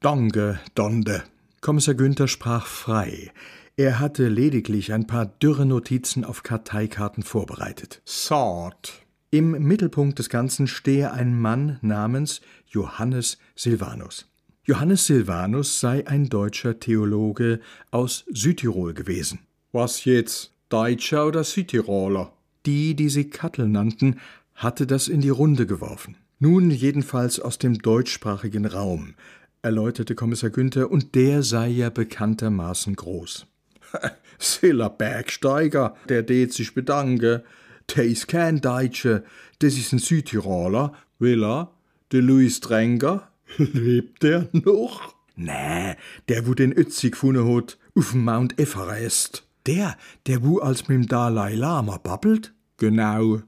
Danke, Donde. Kommissar Günther sprach frei. Er hatte lediglich ein paar dürre Notizen auf Karteikarten vorbereitet. Sort. Im Mittelpunkt des Ganzen stehe ein Mann namens Johannes Silvanus. Johannes Silvanus sei ein deutscher Theologe aus Südtirol gewesen. Was jetzt? Deutscher oder Südtiroler? Die, die sie Kattel nannten, hatte das in die Runde geworfen. Nun jedenfalls aus dem deutschsprachigen Raum, erläuterte Kommissar Günther, und der sei ja bekanntermaßen groß. Silla Bergsteiger, der det sich bedanke. Der ist kein Deutscher, das ist ein Südtiroler. Will er? Der Louis Dränger? Lebt der noch? Nee, der wo den Ötzi gefunden hat, auf dem Mount Everest. Der, der wo als mit dem Dalai Lama babbelt? Genau.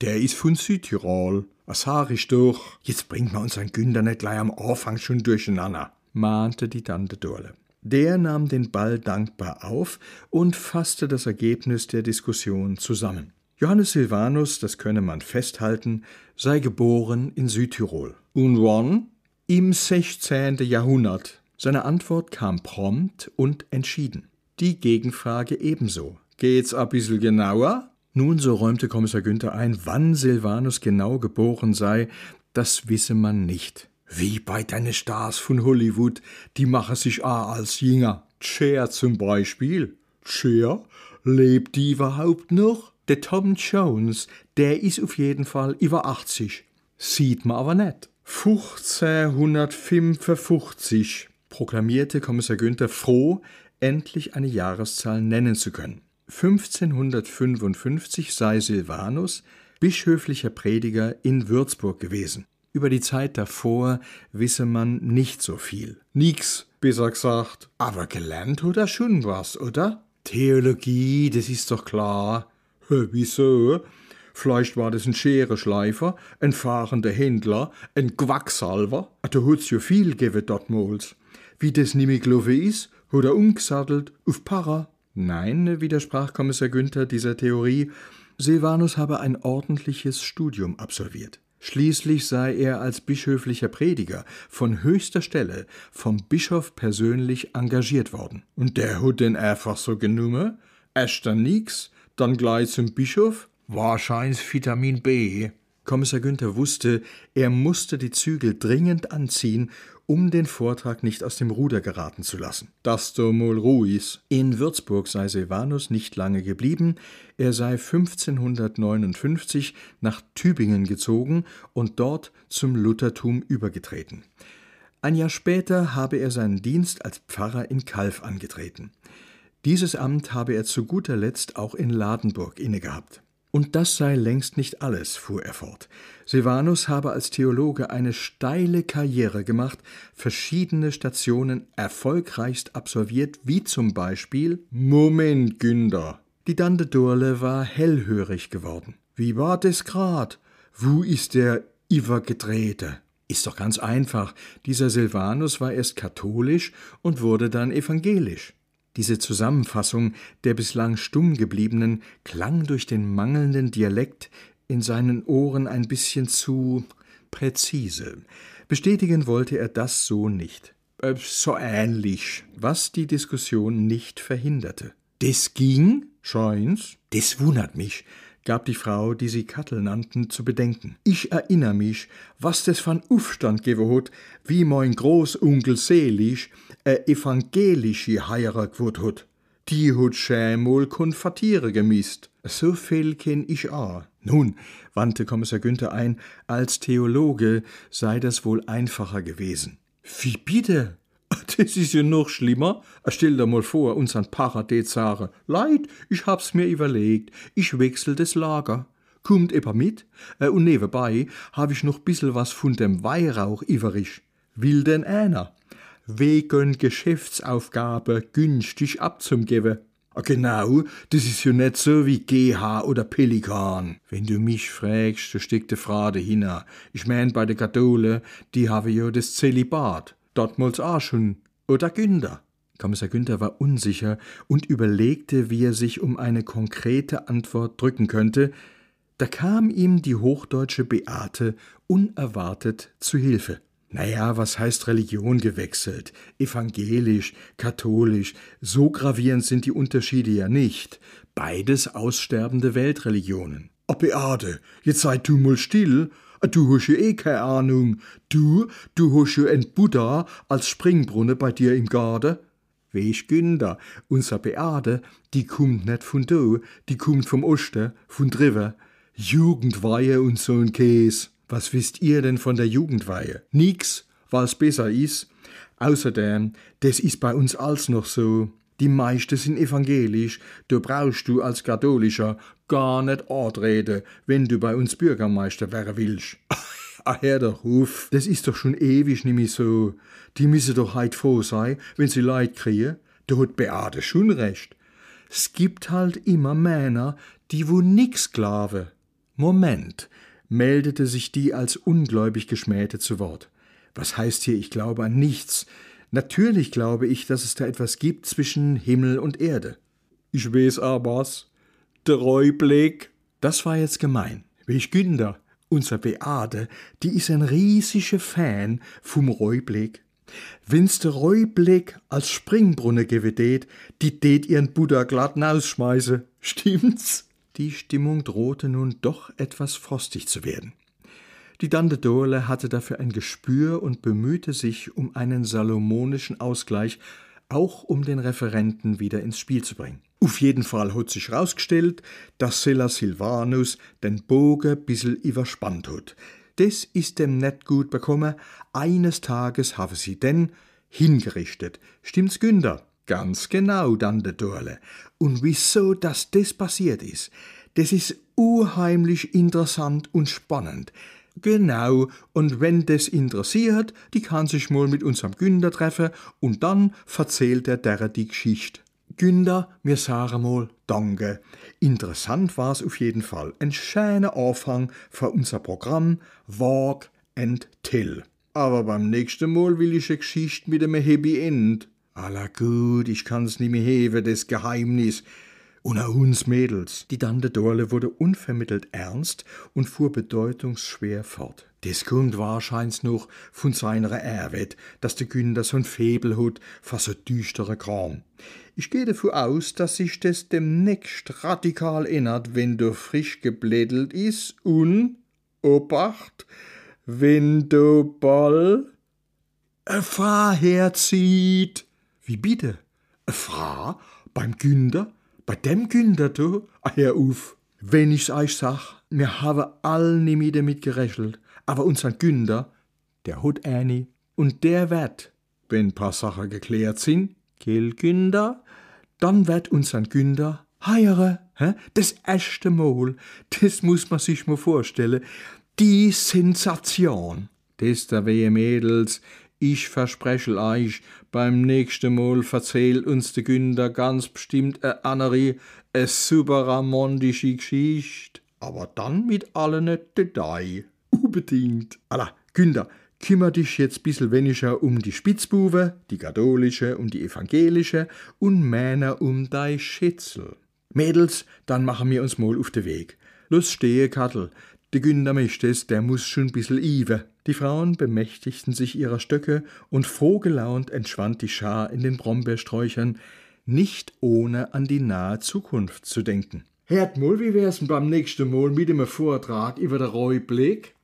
Der ist von Südtirol. Was sag ich doch? Jetzt bringt man unseren Günther nicht gleich am Anfang schon durcheinander, mahnte die Tante Dorle. Der nahm den Ball dankbar auf und fasste das Ergebnis der Diskussion zusammen. Johannes Silvanus, das könne man festhalten, sei geboren in Südtirol. Und wann? Im 16. Jahrhundert. Seine Antwort kam prompt und entschieden. Die Gegenfrage ebenso. Geht's a bissel genauer? Nun, so räumte Kommissar Günther ein, wann Silvanus genau geboren sei, das wisse man nicht. Wie bei deine Stars von Hollywood, die machen sich a als Jünger. Cher zum Beispiel. Cher? Lebt die überhaupt noch? Der Tom Jones, der ist auf jeden Fall über 80. Sieht man aber nicht. 1555, proklamierte Kommissar Günther froh, endlich eine Jahreszahl nennen zu können. 1555 sei Silvanus bischöflicher Prediger in Würzburg gewesen. Über die Zeit davor wisse man nicht so viel. Nix, besser gesagt. Aber gelernt hat er schon was, oder? Theologie, das ist doch klar. Wieso? Vielleicht war das ein Schereschleifer, ein fahrender Händler, ein Quacksalver. Da hat's ja viel gegeben dortmals. Wie das nimmer gelaufen ist, hat er umgesattelt auf Para. Nein, widersprach Kommissar Günther dieser Theorie, Silvanus habe ein ordentliches Studium absolviert. Schließlich sei er als bischöflicher Prediger von höchster Stelle vom Bischof persönlich engagiert worden. Und der hat den einfach so genommen? Erst dann nix, dann gleich zum Bischof? Wahrscheinlich Vitamin B. Kommissar Günther wusste, er musste die Zügel dringend anziehen, um den Vortrag nicht aus dem Ruder geraten zu lassen. Das do mol ruhig. In Würzburg sei Silvanus nicht lange geblieben, er sei 1559 nach Tübingen gezogen und dort zum Luthertum übergetreten. Ein Jahr später habe er seinen Dienst als Pfarrer in Kalf angetreten. Dieses Amt habe er zu guter Letzt auch in Ladenburg innegehabt. Und das sei längst nicht alles, fuhr er fort. Silvanus habe als Theologe eine steile Karriere gemacht, verschiedene Stationen erfolgreichst absolviert, wie zum Beispiel Moment, Günder. Die Dande Durle war hellhörig geworden. Wie war das grad? Wo ist der Iver gedrehte? Ist doch ganz einfach. Dieser Silvanus war erst katholisch und wurde dann evangelisch. Diese Zusammenfassung der bislang stumm gebliebenen klang durch den mangelnden Dialekt in seinen Ohren ein bisschen zu präzise. Bestätigen wollte er das so nicht. Äh, so ähnlich. Was die Diskussion nicht verhinderte. Das ging? Scheint's. Das wundert mich gab die Frau, die sie Kattel nannten, zu bedenken. Ich erinnere mich, was das von Aufstand gegeben hat, wie mein Großonkel Selig e evangelische Heirat geworden hat. Die hat schämol konfatiere gemisst. So viel kenn ich auch. Nun, wandte Kommissar Günther ein, als Theologe sei das wohl einfacher gewesen. Wie bitte? Das ist ja noch schlimmer. Stell dir mal vor, unseren Paradies sagen, Leid, ich hab's mir überlegt, ich wechsel das Lager. Kommt etwa mit? Äh, und nebenbei hab ich noch bissel was von dem Weihrauch iverisch. Will denn einer? Wegen Geschäftsaufgabe günstig abzugeben. Ah, genau, das ist ja nicht so wie GH oder Pelikan. Wenn du mich fragst, so steckt die Frage hin. Ich mein, bei den Katholen, die haben ja das Zelibat dortmals auch schon. Oder Günther. Kommissar Günther war unsicher und überlegte, wie er sich um eine konkrete Antwort drücken könnte. Da kam ihm die hochdeutsche Beate unerwartet zu Hilfe. Naja, was heißt Religion gewechselt? Evangelisch, katholisch, so gravierend sind die Unterschiede ja nicht. Beides aussterbende Weltreligionen. A Beate, jetzt sei du mal still. Du hast ja eh keine Ahnung. Du, du hast ja ein Buddha als Springbrunnen bei dir im Garten. Weich Günder, unser Beate, die kummt net von do, die kummt vom Osten, von Driver. Jugendweihe und so'n Käs. Was wisst ihr denn von der Jugendweihe? Nix, weil's besser is. Außerdem, das is bei uns alles noch so. Die meisten sind evangelisch, da brauchst du als Katholischer gar nicht antreten, wenn du bei uns Bürgermeister werden willst. Ach, Herr der Ruf, das ist doch schon ewig nimmer so. Die müssen doch heut froh sein, wenn sie Leid kriegen. Da hat Beate schon recht. Es gibt halt immer Männer, die wo nix glauben. Moment, meldete sich die als ungläubig Geschmähte zu Wort. Was heißt hier, ich glaube an nichts? Natürlich glaube ich, dass es da etwas gibt zwischen Himmel und Erde. Ich weiß aber's. Der Räublick. Das war jetzt gemein. Welch Günder, unser Beate, die ist ein riesiger Fan vom Räublick. Wenn's der Räublick als Springbrunne gewedet, die tät ihren Buddha glatt ausschmeiße. Stimmt's? Die Stimmung drohte nun doch etwas frostig zu werden. Die Tante Dorle hatte dafür ein Gespür und bemühte sich um einen salomonischen Ausgleich, auch um den Referenten wieder ins Spiel zu bringen. Auf jeden Fall hat sich rausgestellt, dass Silla Silvanus den Bogen bissel überspannt hat. Das ist dem net gut bekommen. Eines Tages habe sie denn hingerichtet. Stimmt's, Günder? Ganz genau, Tante Dorle. Und wieso dass das passiert ist, das ist unheimlich interessant und spannend. Genau, und wenn das interessiert, die kann sich mal mit unserem Günder treffen und dann verzählt er der die Geschichte. Günder, mir sagen mal Danke. Interessant war's auf jeden Fall. Ein schöner Anfang für unser Programm Walk and Tell. Aber beim nächsten Mal will ich eine Geschichte mit einem Happy End. Alla gut, ich kann's nicht mehr heben, das Geheimnis. Und auch uns Mädels. Die Tante Dorle wurde unvermittelt ernst und fuhr bedeutungsschwer fort. Das kommt wahrscheinlich noch von seiner Erwet, dass der Günder so'n Febel hat für so düstere Kram. Ich gehe davon aus, dass sich das demnächst radikal ändert, wenn du frisch geblädelt is und, Obacht, wenn du ball a Frau herzieht. Wie bitte? A Frau? Beim Günder? Bei dem Günder, du? Hör auf. Wenn ich's euch sag, mir habe all nimmer damit gerechelt. Aber unser Günder, der hat eine. Und der wird, wenn paar Sachen geklärt sind, Kill Günder, dann wird unser Günder heiere. Hä? Das erste Mal, das muss man sich mal vorstellen. Die Sensation. Das da wehe Mädels, ich verspreche euch, beim nächsten Mal verzählt uns der Günder ganz bestimmt a andere, a super romantische Geschichte. Aber dann mit allen Detail. Unbedingt. Alla, Günder, kümmer dich jetzt bissel weniger um die Spitzbuwe, die katholische und die evangelische und Männer um dei Schätzel. Mädels, dann machen wir uns mal auf de Weg. Los stehe, Kattel. De Günder Mechtes, der muss schon bissel iwe. Die Frauen bemächtigten sich ihrer Stöcke und frohgelaunt entschwand die Schar in den Brombeersträuchern, nicht ohne an die nahe Zukunft zu denken. Hört mal, wie wär's beim nächsten Mal mit dem Vortrag über der Räublick?